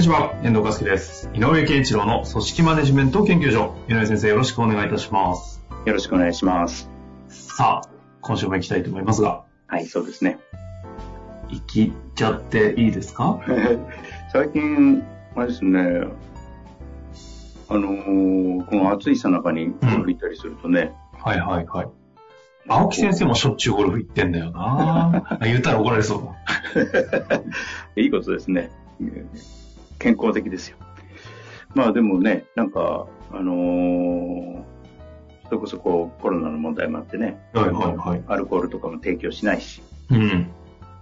にちは、遠藤和樹です。井上健一郎の組織マネジメント研究所。井上先生、よろしくお願いいたします。よろしくお願いします。さあ、今週も行きたいと思いますが、はい、そうですね。行きちゃっていいですか？最近、あれですね、あのーこの暑いさなかにゴルフ行ったりするとね、はいはいはい。青木先生もしょっちゅうゴルフ行ってんだよな あ言ったら怒られそうだ。いいことですね。健康的ですよ。まあでもね、なんか、あのーそれこそこうコロナの問題もあってね、はいはいはい。アルコールとかも提供しないし、うん。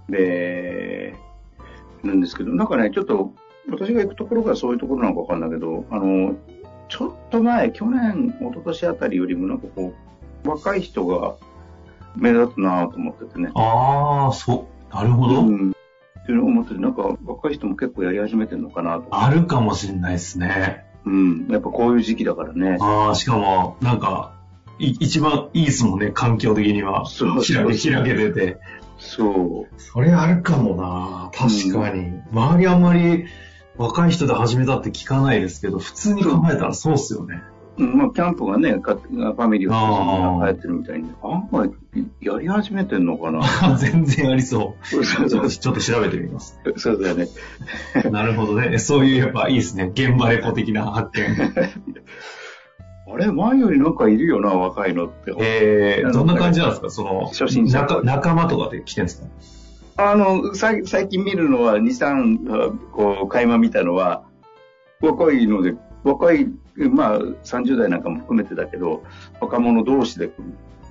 で、なんですけど、なんかね、ちょっと、私が行くところがそういうところなのかわかんないけど、あの、ちょっと前、去年、一昨年あたりよりもなんかこう、若い人が目立つなと思っててね。ああ、そう。なるほど。うん。っていうのを思ってて、なんか若い人も結構やり始めてるのかなと。あるかもしれないですね。うん。やっぱこういう時期だからね。ああ、しかも、なんか、い一番いいですもんね、環境的には。そう開け、開けてて。そう。それあるかもな確かに。周りあんまり若い人で始めたって聞かないですけど、普通に考えたらそうっすよね。うんまあ、キャンプがね、かファミリーを流行ってるみたいに、案外やり始めてんのかな。全然ありそう。そうそうちょっとそう。ちょっと調べてみます。そうだよね。なるほどね。そういうやっぱ いいですね。現場レポ的な発見。あれ前よりなんかいるよな、若いのって。えー、どんな感じなんですか？その、初心者仲仲間とかで来てんですか？あの、さ最近見るのは、2、3、こう、垣間見たのは、若いので、若い、まあ、30代なんかも含めてだけど、若者同士で。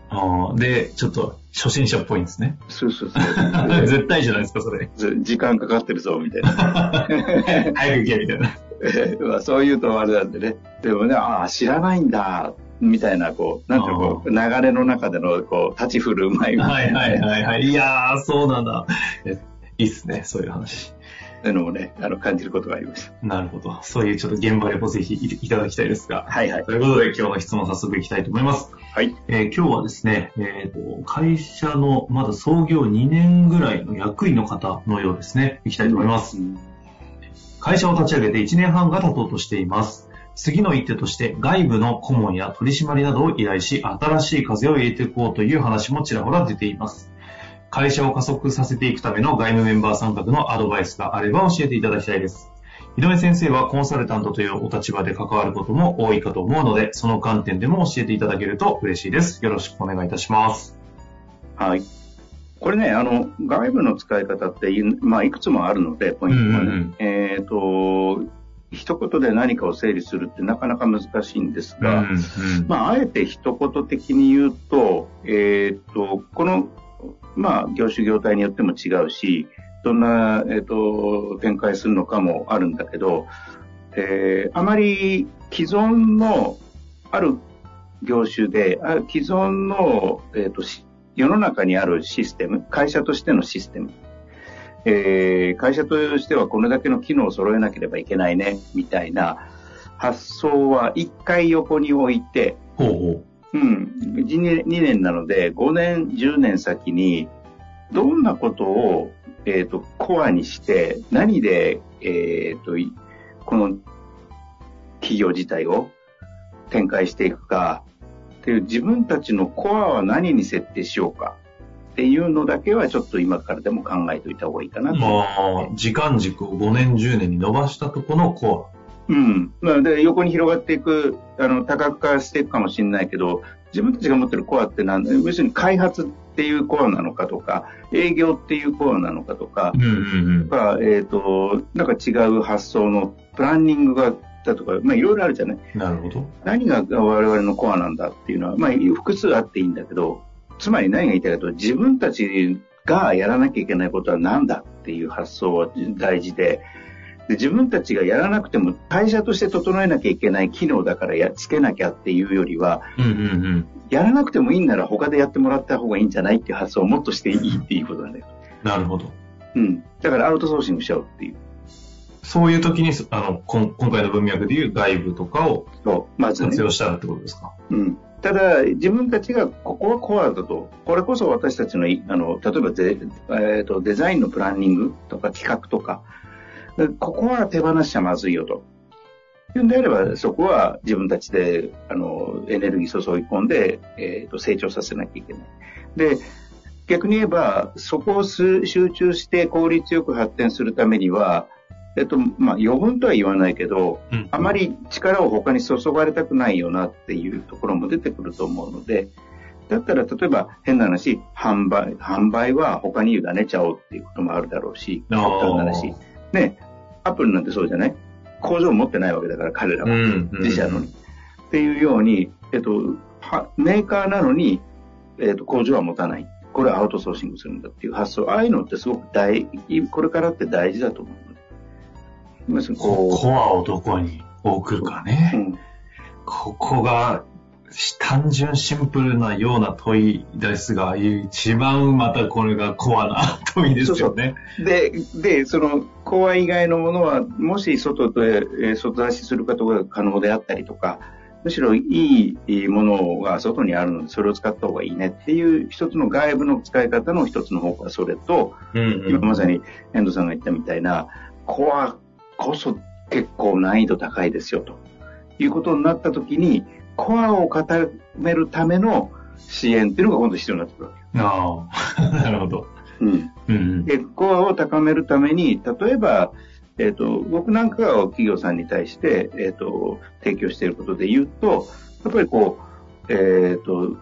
あーで、ちょっと初心者っぽいんですね。そうそうそう。絶対じゃないですか、それ。ず時間かかってるぞ、みたいな。早く行け、みたいな。まあそういうとあれなんでね。でもね、ああ、知らないんだ、みたいな、こう、なんていうのこう、流れの中での、こう、立ち振る舞いみたいな。はいはいはいはい。いやー、そうなんだ。えいいっすね、そういう話。そういうのもね、あの、感じることがありました。なるほど。そういうちょっと現場レポぜひいいただきたいですが。はいはい。ということで今日の質問早速いきたいと思います。はい。えー今日はですね、えーと、会社のまだ創業2年ぐらいの役員の方のようですね。いきたいと思います。うん会社を立ち上げて1年半が経とうとしています。次の一手として外部の顧問や取締りなどを依頼し、新しい風を入れていこうという話もちらほら出ています。会社を加速させていくための外務メンバー参画のアドバイスがあれば教えていただきたいです。井上先生はコンサルタントというお立場で関わることも多いかと思うので、その観点でも教えていただけると嬉しいです。よろしくお願いいたします。はい。これね、あの、外部の使い方ってい、まあ、いくつもあるので、ポイントがね。うんうんうんえっ、と、一言で何かを整理するってなかなか難しいんですが、うんまあ、あえて一言的に言うと、えっ、と、この、まあ、業種業態によっても違うし、どんな、えっ、と、展開するのかもあるんだけど、えーあまり既存のある業種で、あ既存の、えっ、と、し世の中にあるシステム、会社としてのシステム、えー会社としてはこれだけの機能を揃えなければいけないね、みたいな発想は一回横に置いて、ほうほうん、2年 ,2 年なので、5年、10年先に、どんなことを、えっ、と、コアにして、何で、えっ、と、いこの企業自体を展開していくか、っていう自分たちのコアは何に設定しようか、っていうのだけはちょっと今からでも考えておいた方がいいかなう。と。まあ、時間軸を5年、10年に伸ばしたとこのコうん。まあ、で、横に広がっていく、あの、多角化していくかもしれないけど、自分たちが持ってるコアって何だ要するに開発っていうコアなのかとか、営業っていうコアなのかとかア。、うんうんうん。とかえっ、と、なんか違う発想のプランニングが、だとか、まあいろいろあるじゃないなるほど。何が我々のコアなんだっていうのは、まあ複数あっていいんだけど、つまり何が言いたいかと自分たちがやらなきゃいけないことは何だっっていう発想は大事で、で自分たちがやらなくても会社として整えなきゃいけない機能だからやつけなきゃっていうよりは、うんうんうん。やらなくてもいいんなら他でやってもらった方がいいんじゃないっていう発想をもっとしていいっていうことなんだよ。なるほど。うん。だからアウトソーシングしちゃうっていう。そういう時に、あの、今回の文脈でいう外部とかを活。用したらってことですか？うん。ただ、自分たちがここはコアだと、これこそ私たちのい、あの、例えばデ,、えー、とデザインのプランニングとか企画とか、でここは手放しちゃまずいよと。いうんであれば、そこは自分たちで、あの、エネルギー注ぎ込んで、えー、と成長させなきゃいけない。で、逆に言えば、そこをす集中して効率よく発展するためには、えっと、まあ、余分とは言わないけど、うんあまり力を他に注がれたくないよなっていうところも出てくると思うので、だったら例えば変な話、販売、販売は他に委ねちゃおうっていうこともあるだろうし、あー極端な話。ね、アップルなんてそうじゃない？工場持ってないわけだから彼らは。自社のに。っていうように、えっと、はメーカーなのに、えっと、工場は持たない。これはアウトソーシングするんだっていう発想。ああいうのってすごく大、これからって大事だと思うこコアをどこに置くかう、ね。うんここが、単純シンプルなような問いですが、一番またこれがコアな問いですよね。で、で、その、コア以外のものは、もし外で、えー外出しすることが可能であったりとか、むしろいいものが外にあるので、それを使った方がいいねっていう一つの外部の使い方の一つの方法はそれと、うん今まさに遠藤さんが言ったみたいな、コアこそ結構難易度高いですよということになったときに、コアを固めるための支援っていうのが今度必要になってくるわけ。ああ、なるほど。うん。うんで、コアを高めるために、例えば、えっ、と、僕なんかが企業さんに対して、えっ、と、提供していることで言うと、やっぱりこう、えっ、と、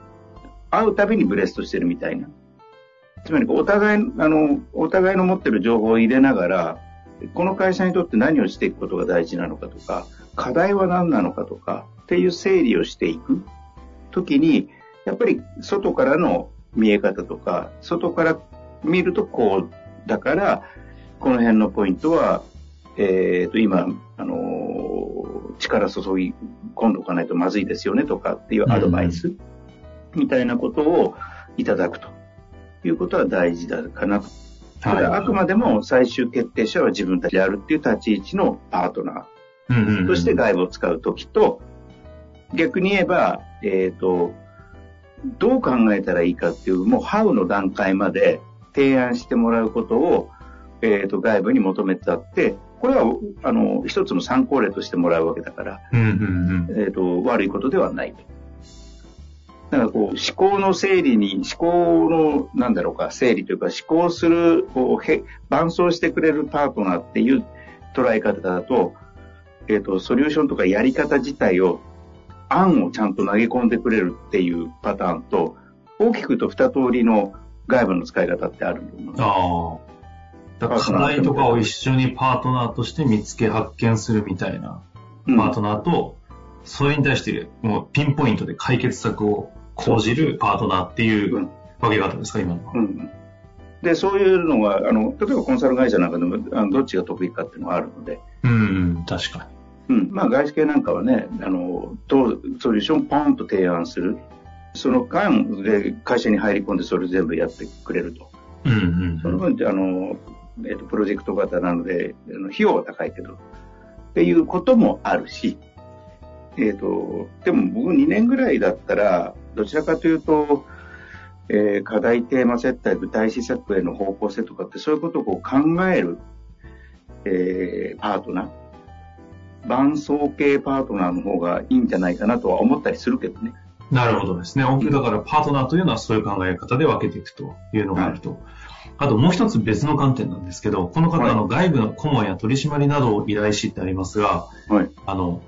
会うたびにブレストしてるみたいな。つまり、お互い、あの、お互いの持ってる情報を入れながら、この会社にとって何をしていくことが大事なのかとか、課題は何なのかとか、っていう整理をしていくときに、やっぱり外からの見え方とか、外から見るとこう、だから、この辺のポイントは、えっ、と、今、あのー力注ぎ込んでおかないとまずいですよねとかっていうアドバイスみたいなことをいただくと。いうことは大事だかなと。ただ、あくまでも最終決定者は自分たちであるっていう立ち位置のパートナうんうんうんーとして外部を使うときと、逆に言えば、えっ、と、どう考えたらいいかっていう、もう How の段階まで提案してもらうことを、えっ、と、外部に求めてあって、これは、あの、一つの参考例としてもらうわけだから、うんうんうんえっ、と、悪いことではないと。だからこう、思考の整理に、思考の、なんだろうか、整理というか、思考する、こう、へ伴走してくれるパートナーっていう捉え方だと、えっ、と、ソリューションとかやり方自体を、案をちゃんと投げ込んでくれるっていうパターンと、大きく言うと二通りの外部の使い方ってあると思う。ああ。だから課題とかを一緒にパートナーとして見つけ発見するみたいなうんパートナーと、それに対してもうピンポイントで解決策を講じるパートナーっていううん分け方ですか、今のは。うんで、そういうのが、あの、例えばコンサル会社なんかでも、あのどっちが得意かっていうのがあるので、うん、うん、確かうん。まあ、外資系なんかはね、あの、とソリューションポンと提案する。その間で会社に入り込んでそれ全部やってくれると。に。うん、その分あの、えっ、と、プロジェクト型なので、あの費用は高いけど、っていうこともあるし、えっ、と、でも僕2年ぐらいだったら、どちらかというと、えー課題テーマ設定、具体施策への方向性とかって、そういうことをこう考える、えーパートナー、伴走系パートナーの方がいいんじゃないかなとは思ったりするけどね。なるほどですね。だからパートナーというのはそういう考え方で分けていくというのがあると。あともう一つ別の観点なんですけど、この方、はいあの外部の顧問や取締りなどを依頼しってありますが、はい。あの、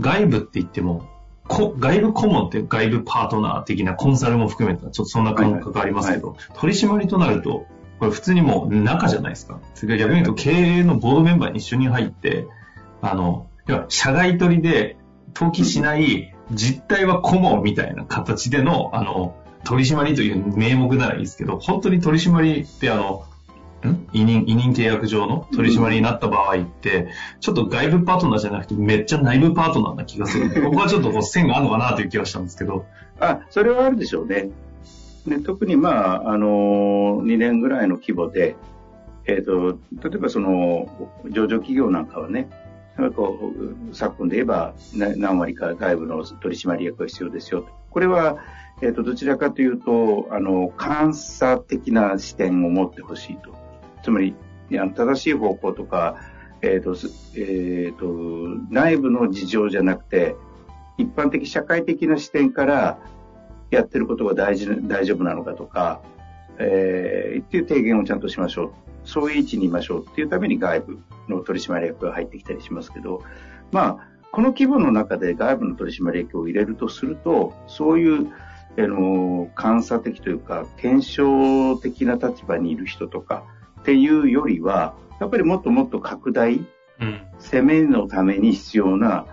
外部って言っても、こ外部顧問って外部パートナー的なコンサルも含めた、ちょっとそんな感覚ありますけど、取締りとなると、これ普通にもう中じゃないですか。それから逆に言うと経営のボードメンバーに一緒に入って、あの、社外取りで登記しない実態は顧問みたいな形での、あの、取締りという名目ならいいですけど、本当に取締りってあの、ん？委任、委任契約上の取締りになった場合って、ちょっと外部パートナーじゃなくてめっちゃ内部パートナーな気がする。ここはちょっとこう線があるのかなという気がしたんですけど。あ、それはあるでしょうね。で特にまあ、あのー、2年ぐらいの規模で、えっ、ー、と、例えばその、上場企業なんかはね、なんかこう、昨今で言えば、何割か外部の取締役が必要ですよ。これは、えっ、ー、と、どちらかというと、あの、監査的な視点を持ってほしいと。つまり、いや正しい方向とか、えっ、ー、と、えっ、ー、と、内部の事情じゃなくて、一般的社会的な視点からやってることが大事、大丈夫なのかとか、えー、っていう提言をちゃんとしましょう。そういう位置にいましょうっていうために外部の取締役が入ってきたりしますけど、まあ、この規模の中で外部の取締役を入れるとすると、そういう、あの、監査的というか、検証的な立場にいる人とかっていうよりは、やっぱりもっともっと拡大、うん、攻めのために必要な、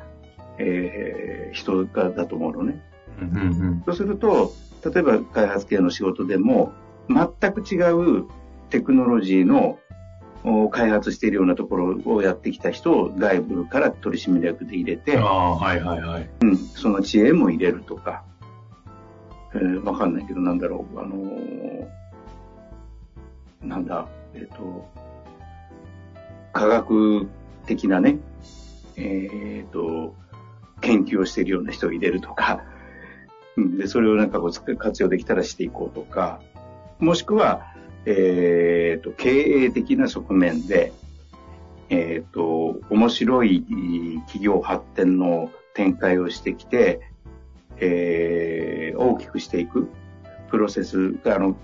えー、人がだと思うのね。うんうんうん、そうすると、例えば開発系の仕事でも、全く違うテクノロジーの開発しているようなところをやってきた人を外部から取締役で入れて、はいはいはい。うん、その知恵も入れるとか、えー、わかんないけど、なんだろう、あのー、なんだ、えっ、ー、と、科学的なね、えっ、ー、と、研究をしているような人を入れるとか、で、それをなんかこう活用できたらしていこうとか、もしくは、えっ、ー、と、経営的な側面で、えっ、ー、と、面白い企業発展の展開をしてきて、えー、大きくしていくプロセスが、あの、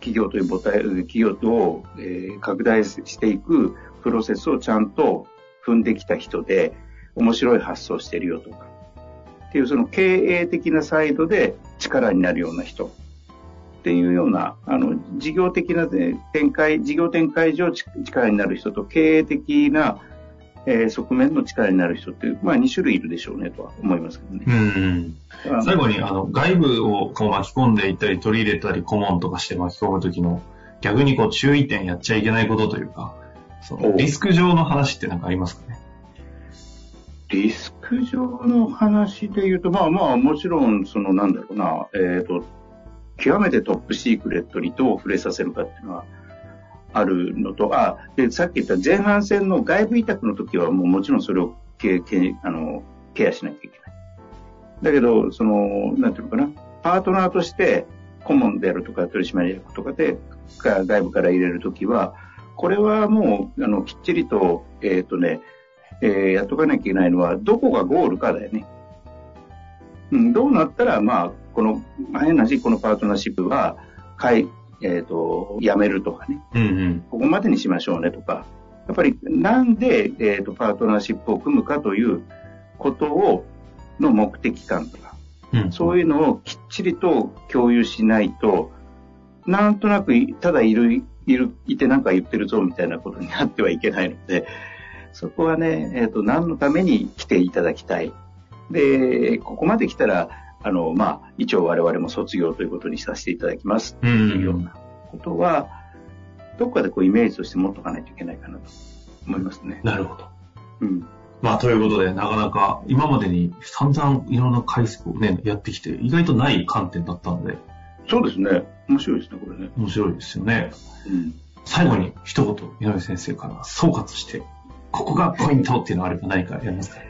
企業という母体、企業を、えー、拡大していくプロセスをちゃんと踏んできた人で、面白い発想してるよとか、っていうその経営的なサイドで力になるような人。っていうような、あの、事業的な展開、事業展開上力になる人と経営的な、えー、側面の力になる人って、まあ2種類いるでしょうねとは思いますけどね。うん。最後に、あの、外部をこう巻き込んでいったり取り入れたり顧問とかして巻き込むときの、逆にこう注意点やっちゃいけないことというか、そのリスク上の話って何かありますかね？リスク上の話で言うと、まあまあ、もちろん、その、なんだろうな、えっ、ー、と、極めてトップシークレットにどう触れさせるかっていうのはあるのと、あ、で、さっき言った前半戦の外部委託の時はもうもちろんそれをケケあのケアしなきゃいけない。だけど、その、なんていうのかな、パートナーとして顧問であるとか取締役とかで外部から入れるときは、これはもう、あの、きっちりと、えっ、ー、とね、えー、やっとかなきゃいけないのは、どこがゴールかだよね。うん、どうなったら、まあ、この、変な話、このパートナーシップは、かい、えっ、ー、と、やめるとかね、うんうん、ここまでにしましょうねとか、やっぱりなんで、えっ、ー、と、パートナーシップを組むかということを、の目的感とか、うん、そういうのをきっちりと共有しないと、なんとなく、ただいる、いる、いてなんか言ってるぞみたいなことになってはいけないので、そこはね、えっ、ー、と、何のために来ていただきたい。で、ここまで来たら、あの、まあ、一応我々も卒業ということにさせていただきますっていうようなことは、どっかでこうイメージとして持っとかないといけないかなと思いますね。なるほど。うん。まあ、ということで、なかなか今までに散々いろんな回数をね、やってきて、意外とない観点だったので。そうですね。面白いですね、これね。面白いですよね。うん。最後に一言、井上先生から総括して、ここがポイントっていうのがあれば何かやりますか？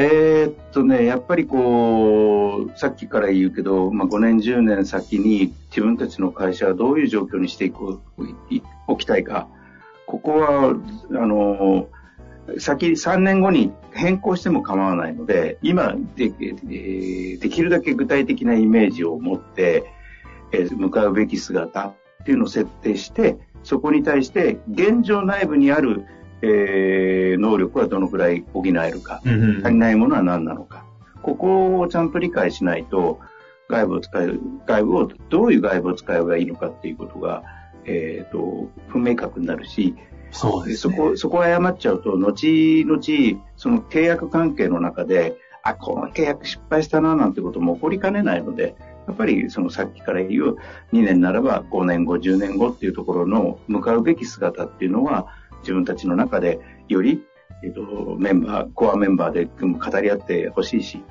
えー、っとね、やっぱりこう、さっきから言うけど、まあ、5年、10年先に自分たちの会社はどういう状況にしていこう、おきたいか。ここは、あの、先、3年後に変更しても構わないので、今で、できるだけ具体的なイメージを持って、え向かうべき姿っていうのを設定して、そこに対して現状内部にあるえー、能力はどのくらい補えるか、足りないものは何なのか、ここをちゃんと理解しないと、外部を使う、外部を、どういう外部を使えばいいのかっていうことが、えっ、ー、と、不明確になるし、そうです、ね、そこ、そこを誤っちゃうと、後々、その契約関係の中で、あ、この契約失敗したな、なんてことも起こりかねないので、やっぱりそのさっきから言う2年ならば5年後、10年後っていうところの向かうべき姿っていうのは自分たちの中でより、えっと、メンバー、コアメンバーで語り合ってほしいし、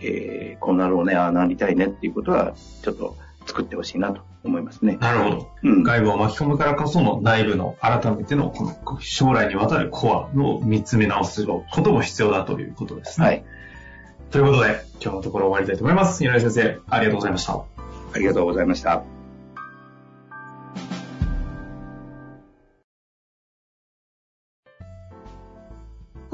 えー、こうなろうね、ああなりたいねっていうことはちょっと作ってほしいなと思いますね。なるほど。うん、外部を巻き込むからこその内部の改めてのこの将来にわたるコアを見つめ直すことも必要だということですね。はい。ということで、今日のところ終わりたいと思います。井上先生、ありがとうございました。ありがとうございました。